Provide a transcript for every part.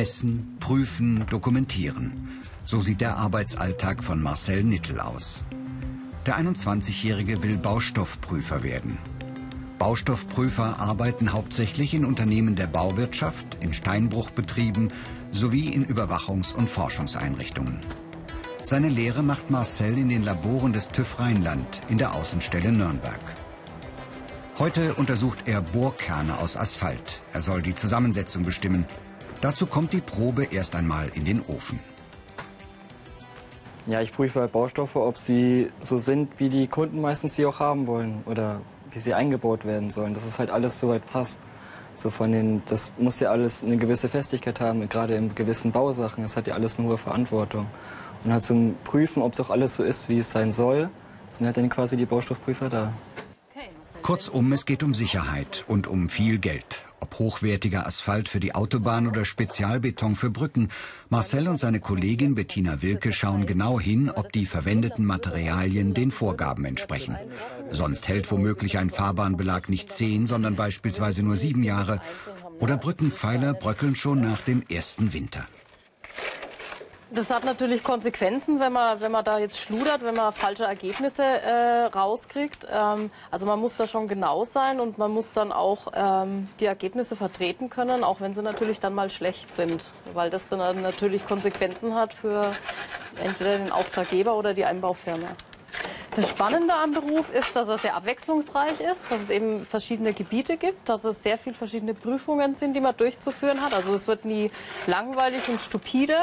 Messen, prüfen, dokumentieren. So sieht der Arbeitsalltag von Marcel Nittel aus. Der 21-Jährige will Baustoffprüfer werden. Baustoffprüfer arbeiten hauptsächlich in Unternehmen der Bauwirtschaft, in Steinbruchbetrieben sowie in Überwachungs- und Forschungseinrichtungen. Seine Lehre macht Marcel in den Laboren des TÜV Rheinland in der Außenstelle Nürnberg. Heute untersucht er Bohrkerne aus Asphalt. Er soll die Zusammensetzung bestimmen. Dazu kommt die Probe erst einmal in den Ofen. Ja, ich prüfe halt Baustoffe, ob sie so sind, wie die Kunden meistens sie auch haben wollen oder wie sie eingebaut werden sollen, dass es halt alles soweit passt. So von den, das muss ja alles eine gewisse Festigkeit haben, gerade in gewissen Bausachen. Das hat ja alles eine hohe Verantwortung. Und halt zum Prüfen, ob es auch alles so ist, wie es sein soll, sind halt dann quasi die Baustoffprüfer da. Kurzum, es geht um Sicherheit und um viel Geld. Ob hochwertiger Asphalt für die Autobahn oder Spezialbeton für Brücken. Marcel und seine Kollegin Bettina Wilke schauen genau hin, ob die verwendeten Materialien den Vorgaben entsprechen. Sonst hält womöglich ein Fahrbahnbelag nicht zehn, sondern beispielsweise nur sieben Jahre. Oder Brückenpfeiler bröckeln schon nach dem ersten Winter. Das hat natürlich Konsequenzen, wenn man, wenn man da jetzt schludert, wenn man falsche Ergebnisse äh, rauskriegt. Ähm, also man muss da schon genau sein und man muss dann auch ähm, die Ergebnisse vertreten können, auch wenn sie natürlich dann mal schlecht sind, weil das dann natürlich Konsequenzen hat für entweder den Auftraggeber oder die Einbaufirma. Das Spannende am Beruf ist, dass er sehr abwechslungsreich ist, dass es eben verschiedene Gebiete gibt, dass es sehr viele verschiedene Prüfungen sind, die man durchzuführen hat. Also es wird nie langweilig und stupide.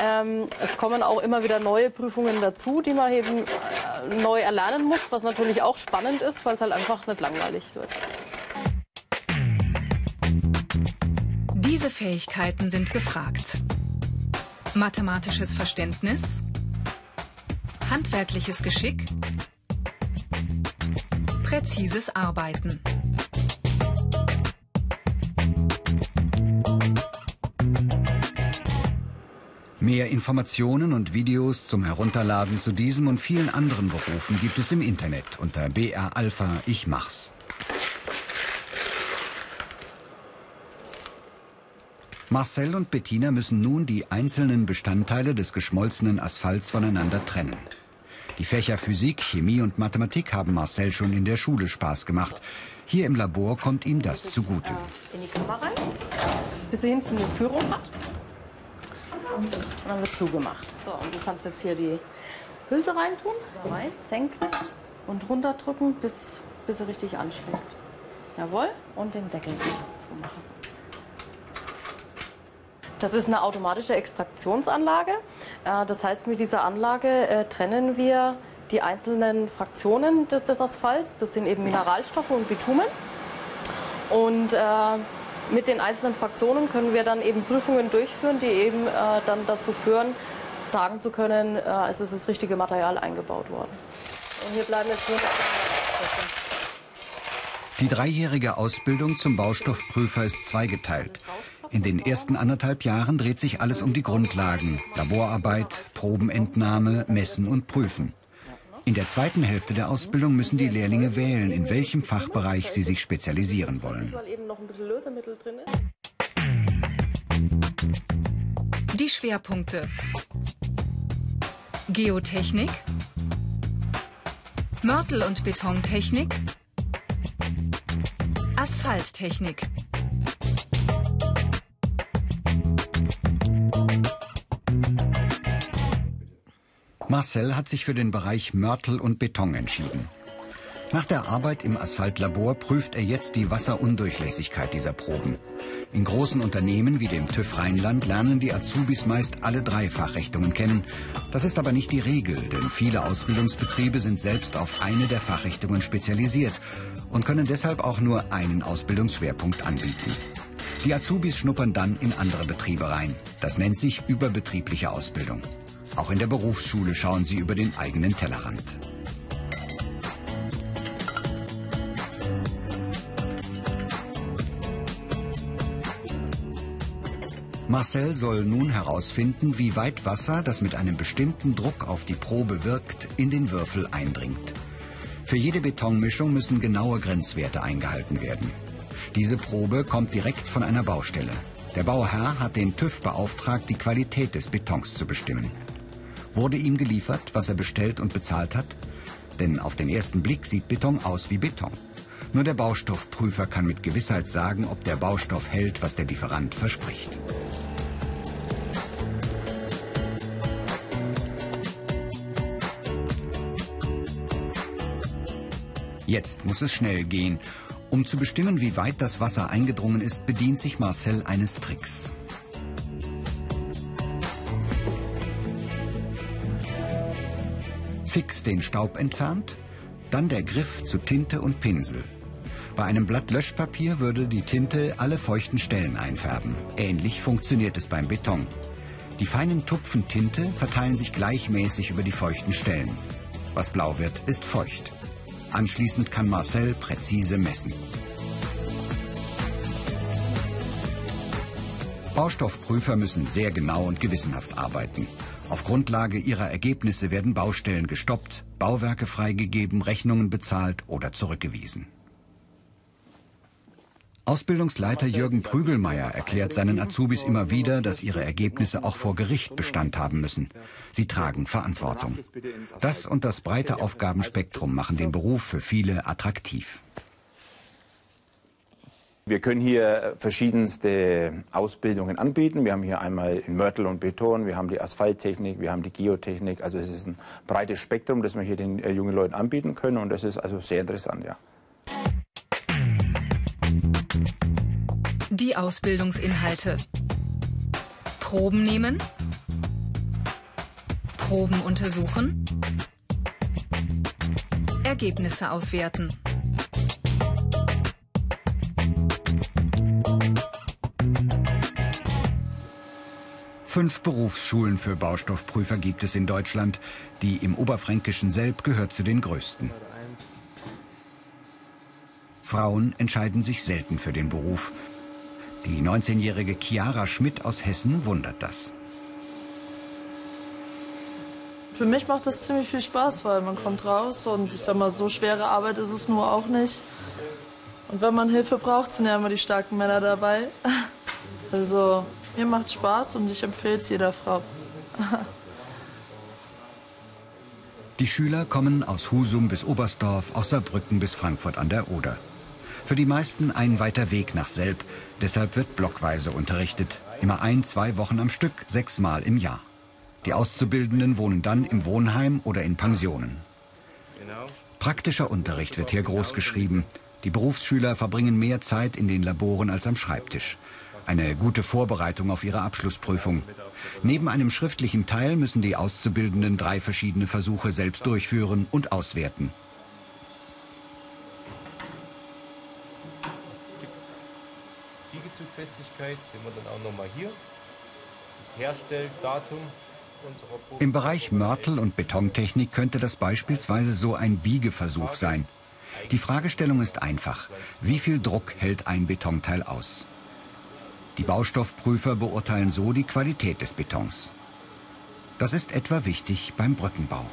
Ähm, es kommen auch immer wieder neue Prüfungen dazu, die man eben äh, neu erlernen muss, was natürlich auch spannend ist, weil es halt einfach nicht langweilig wird. Diese Fähigkeiten sind gefragt. Mathematisches Verständnis, handwerkliches Geschick, präzises Arbeiten. Mehr Informationen und Videos zum Herunterladen zu diesem und vielen anderen Berufen gibt es im Internet unter BR Alpha Ich mach's. Marcel und Bettina müssen nun die einzelnen Bestandteile des geschmolzenen Asphalts voneinander trennen. Die Fächer Physik, Chemie und Mathematik haben Marcel schon in der Schule Spaß gemacht. Hier im Labor kommt ihm das zugute. In die Kammer rein, bis sie hinten eine Führung hat. Und dann wird zugemacht. So, und du kannst jetzt hier die Hülse reintun, rein, senkrecht und runterdrücken, bis, bis er richtig anschlägt. Jawohl, und den Deckel zumachen. Das ist eine automatische Extraktionsanlage. Äh, das heißt, mit dieser Anlage äh, trennen wir die einzelnen Fraktionen des, des Asphalts. Das sind eben Mineralstoffe und Bitumen. Und äh, mit den einzelnen Fraktionen können wir dann eben Prüfungen durchführen, die eben äh, dann dazu führen, sagen zu können, äh, es ist das richtige Material eingebaut worden. Und hier bleiben jetzt nur die dreijährige Ausbildung zum Baustoffprüfer ist zweigeteilt. In den ersten anderthalb Jahren dreht sich alles um die Grundlagen, Laborarbeit, Probenentnahme, Messen und Prüfen. In der zweiten Hälfte der Ausbildung müssen die Lehrlinge wählen, in welchem Fachbereich sie sich spezialisieren wollen. Die Schwerpunkte. Geotechnik, Mörtel- und Betontechnik, Asphalttechnik. Marcel hat sich für den Bereich Mörtel und Beton entschieden. Nach der Arbeit im Asphaltlabor prüft er jetzt die Wasserundurchlässigkeit dieser Proben. In großen Unternehmen wie dem TÜV Rheinland lernen die Azubis meist alle drei Fachrichtungen kennen. Das ist aber nicht die Regel, denn viele Ausbildungsbetriebe sind selbst auf eine der Fachrichtungen spezialisiert und können deshalb auch nur einen Ausbildungsschwerpunkt anbieten. Die Azubis schnuppern dann in andere Betriebe rein. Das nennt sich überbetriebliche Ausbildung. Auch in der Berufsschule schauen sie über den eigenen Tellerrand. Marcel soll nun herausfinden, wie weit Wasser, das mit einem bestimmten Druck auf die Probe wirkt, in den Würfel eindringt. Für jede Betonmischung müssen genaue Grenzwerte eingehalten werden. Diese Probe kommt direkt von einer Baustelle. Der Bauherr hat den TÜV beauftragt, die Qualität des Betons zu bestimmen. Wurde ihm geliefert, was er bestellt und bezahlt hat? Denn auf den ersten Blick sieht Beton aus wie Beton. Nur der Baustoffprüfer kann mit Gewissheit sagen, ob der Baustoff hält, was der Lieferant verspricht. Jetzt muss es schnell gehen. Um zu bestimmen, wie weit das Wasser eingedrungen ist, bedient sich Marcel eines Tricks. Fix den Staub entfernt, dann der Griff zu Tinte und Pinsel. Bei einem Blatt Löschpapier würde die Tinte alle feuchten Stellen einfärben. Ähnlich funktioniert es beim Beton. Die feinen Tupfen Tinte verteilen sich gleichmäßig über die feuchten Stellen. Was blau wird, ist feucht. Anschließend kann Marcel präzise messen. Baustoffprüfer müssen sehr genau und gewissenhaft arbeiten. Auf Grundlage ihrer Ergebnisse werden Baustellen gestoppt, Bauwerke freigegeben, Rechnungen bezahlt oder zurückgewiesen. Ausbildungsleiter Jürgen Prügelmeier erklärt seinen Azubis immer wieder, dass ihre Ergebnisse auch vor Gericht Bestand haben müssen. Sie tragen Verantwortung. Das und das breite Aufgabenspektrum machen den Beruf für viele attraktiv. Wir können hier verschiedenste Ausbildungen anbieten. Wir haben hier einmal in Mörtel und Beton, wir haben die Asphalttechnik, wir haben die Geotechnik. Also es ist ein breites Spektrum, das wir hier den äh, jungen Leuten anbieten können und das ist also sehr interessant, ja. Die Ausbildungsinhalte. Proben nehmen. Proben untersuchen. Ergebnisse auswerten. Fünf Berufsschulen für Baustoffprüfer gibt es in Deutschland. Die im oberfränkischen Selb gehört zu den größten. Frauen entscheiden sich selten für den Beruf. Die 19-jährige Chiara Schmidt aus Hessen wundert das. Für mich macht das ziemlich viel Spaß, weil man kommt raus und ich sag mal, so schwere Arbeit ist es nur auch nicht. Und wenn man Hilfe braucht, sind ja immer die starken Männer dabei. Also mir macht Spaß und ich empfehle es jeder Frau. Die Schüler kommen aus Husum bis Oberstdorf, aus Saarbrücken bis Frankfurt an der Oder. Für die meisten ein weiter Weg nach Selb. Deshalb wird blockweise unterrichtet. Immer ein, zwei Wochen am Stück, sechsmal im Jahr. Die Auszubildenden wohnen dann im Wohnheim oder in Pensionen. Praktischer Unterricht wird hier groß geschrieben. Die Berufsschüler verbringen mehr Zeit in den Laboren als am Schreibtisch. Eine gute Vorbereitung auf ihre Abschlussprüfung. Neben einem schriftlichen Teil müssen die Auszubildenden drei verschiedene Versuche selbst durchführen und auswerten. Liegezugfestigkeit sehen wir dann auch nochmal hier. Das Herstelldatum. Im Bereich Mörtel und Betontechnik könnte das beispielsweise so ein Biegeversuch sein. Die Fragestellung ist einfach. Wie viel Druck hält ein Betonteil aus? Die Baustoffprüfer beurteilen so die Qualität des Betons. Das ist etwa wichtig beim Brückenbau.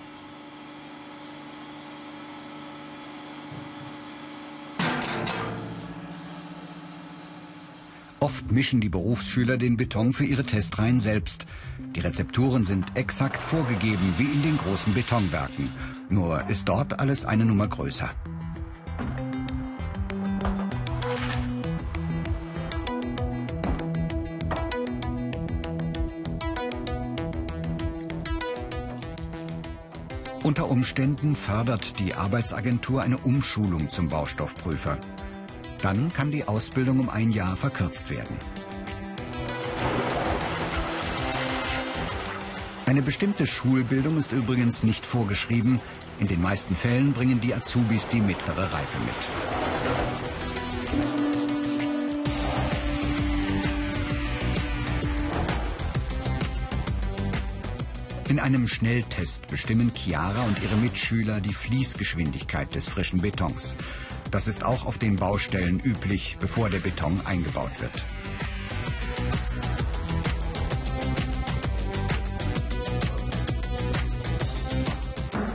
Oft mischen die Berufsschüler den Beton für ihre Testreihen selbst. Die Rezepturen sind exakt vorgegeben wie in den großen Betonwerken. Nur ist dort alles eine Nummer größer. Unter Umständen fördert die Arbeitsagentur eine Umschulung zum Baustoffprüfer. Dann kann die Ausbildung um ein Jahr verkürzt werden. Eine bestimmte Schulbildung ist übrigens nicht vorgeschrieben. In den meisten Fällen bringen die Azubis die mittlere Reife mit. In einem Schnelltest bestimmen Chiara und ihre Mitschüler die Fließgeschwindigkeit des frischen Betons. Das ist auch auf den Baustellen üblich, bevor der Beton eingebaut wird.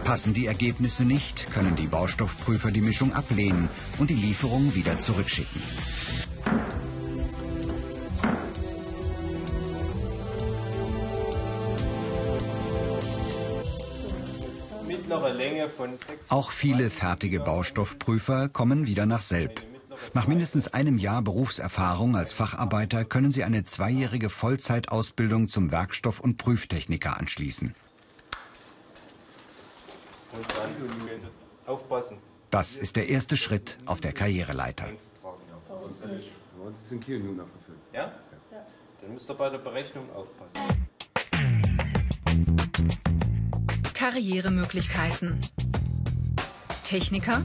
Passen die Ergebnisse nicht, können die Baustoffprüfer die Mischung ablehnen und die Lieferung wieder zurückschicken. Auch viele fertige Baustoffprüfer kommen wieder nach Selb. Nach mindestens einem Jahr Berufserfahrung als Facharbeiter können sie eine zweijährige Vollzeitausbildung zum Werkstoff- und Prüftechniker anschließen. Das ist der erste Schritt auf der Karriereleiter. Bei uns ist in Kiel nun aufgefüllt. Ja? Dann müsst ihr bei der Berechnung aufpassen. Karrieremöglichkeiten. Techniker.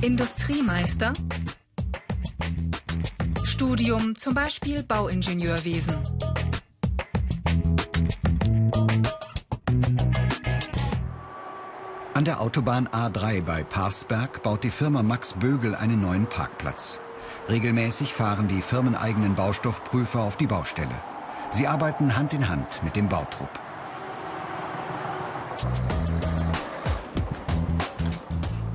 Industriemeister. Studium, zum Beispiel Bauingenieurwesen. An der Autobahn A3 bei Parsberg baut die Firma Max Bögel einen neuen Parkplatz. Regelmäßig fahren die firmeneigenen Baustoffprüfer auf die Baustelle. Sie arbeiten Hand in Hand mit dem Bautrupp.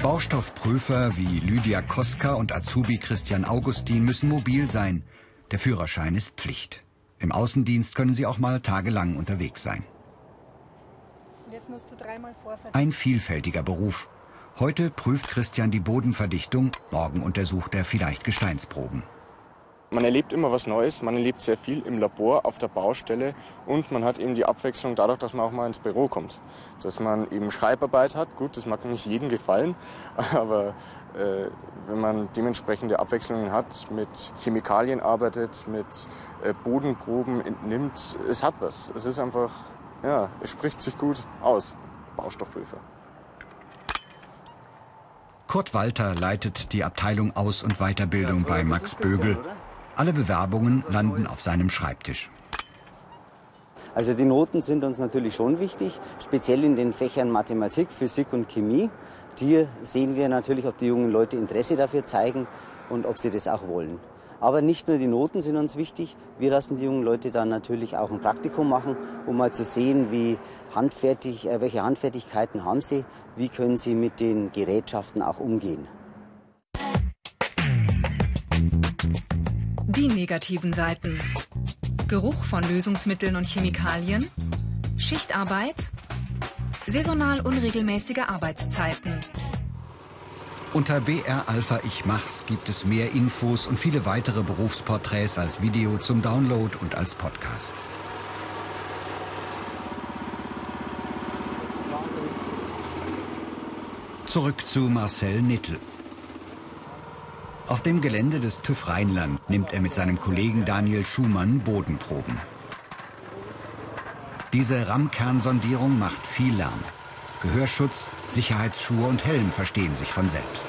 Baustoffprüfer wie Lydia Koska und Azubi Christian Augustin müssen mobil sein. Der Führerschein ist Pflicht. Im Außendienst können sie auch mal tagelang unterwegs sein. Jetzt musst du dreimal vorfahren. Ein vielfältiger Beruf. Heute prüft Christian die Bodenverdichtung, morgen untersucht er vielleicht Gesteinsproben. Man erlebt immer was Neues, man erlebt sehr viel im Labor, auf der Baustelle und man hat eben die Abwechslung dadurch, dass man auch mal ins Büro kommt. Dass man eben Schreibarbeit hat, gut, das mag nicht jedem gefallen, aber äh, wenn man dementsprechende Abwechslungen hat, mit Chemikalien arbeitet, mit äh, Bodenproben entnimmt, es hat was. Es ist einfach, ja, es spricht sich gut aus, Baustoffprüfer. Kurt Walter leitet die Abteilung Aus- und Weiterbildung bei Max Bögel. Alle Bewerbungen landen auf seinem Schreibtisch. Also die Noten sind uns natürlich schon wichtig, speziell in den Fächern Mathematik, Physik und Chemie. Hier sehen wir natürlich, ob die jungen Leute Interesse dafür zeigen und ob sie das auch wollen. Aber nicht nur die Noten sind uns wichtig, wir lassen die jungen Leute dann natürlich auch ein Praktikum machen, um mal zu sehen, wie handfertig, äh, welche Handfertigkeiten haben sie, wie können sie mit den Gerätschaften auch umgehen. Negativen Seiten. Geruch von Lösungsmitteln und Chemikalien. Schichtarbeit. Saisonal unregelmäßige Arbeitszeiten. Unter BR Alpha Ich Mach's gibt es mehr Infos und viele weitere Berufsporträts als Video zum Download und als Podcast. Zurück zu Marcel Nittel. Auf dem Gelände des TÜV Rheinland nimmt er mit seinem Kollegen Daniel Schumann Bodenproben. Diese Rammkernsondierung macht viel Lärm. Gehörschutz, Sicherheitsschuhe und Helm verstehen sich von selbst.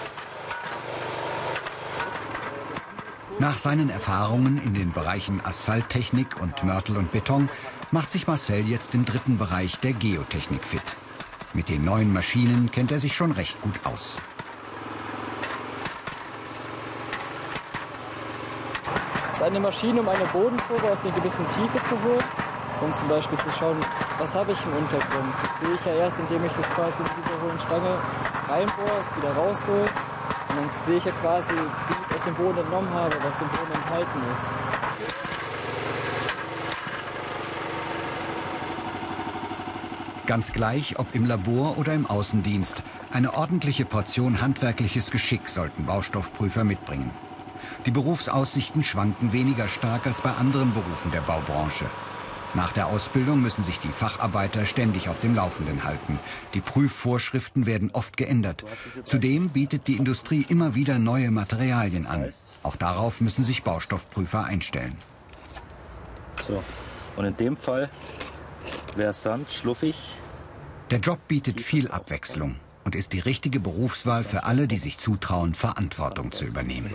Nach seinen Erfahrungen in den Bereichen Asphalttechnik und Mörtel und Beton macht sich Marcel jetzt im dritten Bereich der Geotechnik fit. Mit den neuen Maschinen kennt er sich schon recht gut aus. Das ist eine Maschine, um eine Bodenprobe aus einer gewissen Tiefe zu holen, um zum Beispiel zu schauen, was habe ich im Untergrund. Das sehe ich ja erst, indem ich das quasi in diese hohlen Stange reinbohre, es wieder raushole. Und dann sehe ich ja quasi, wie ich es aus dem Boden entnommen habe, was im Boden enthalten ist. Ganz gleich, ob im Labor oder im Außendienst, eine ordentliche Portion handwerkliches Geschick sollten Baustoffprüfer mitbringen. Die Berufsaussichten schwanken weniger stark als bei anderen Berufen der Baubranche. Nach der Ausbildung müssen sich die Facharbeiter ständig auf dem Laufenden halten. Die Prüfvorschriften werden oft geändert. Zudem bietet die Industrie immer wieder neue Materialien an. Auch darauf müssen sich Baustoffprüfer einstellen. So. Und in dem Fall wäre Sand schluffig. Der Job bietet viel Abwechslung und ist die richtige Berufswahl für alle, die sich zutrauen, Verantwortung zu übernehmen.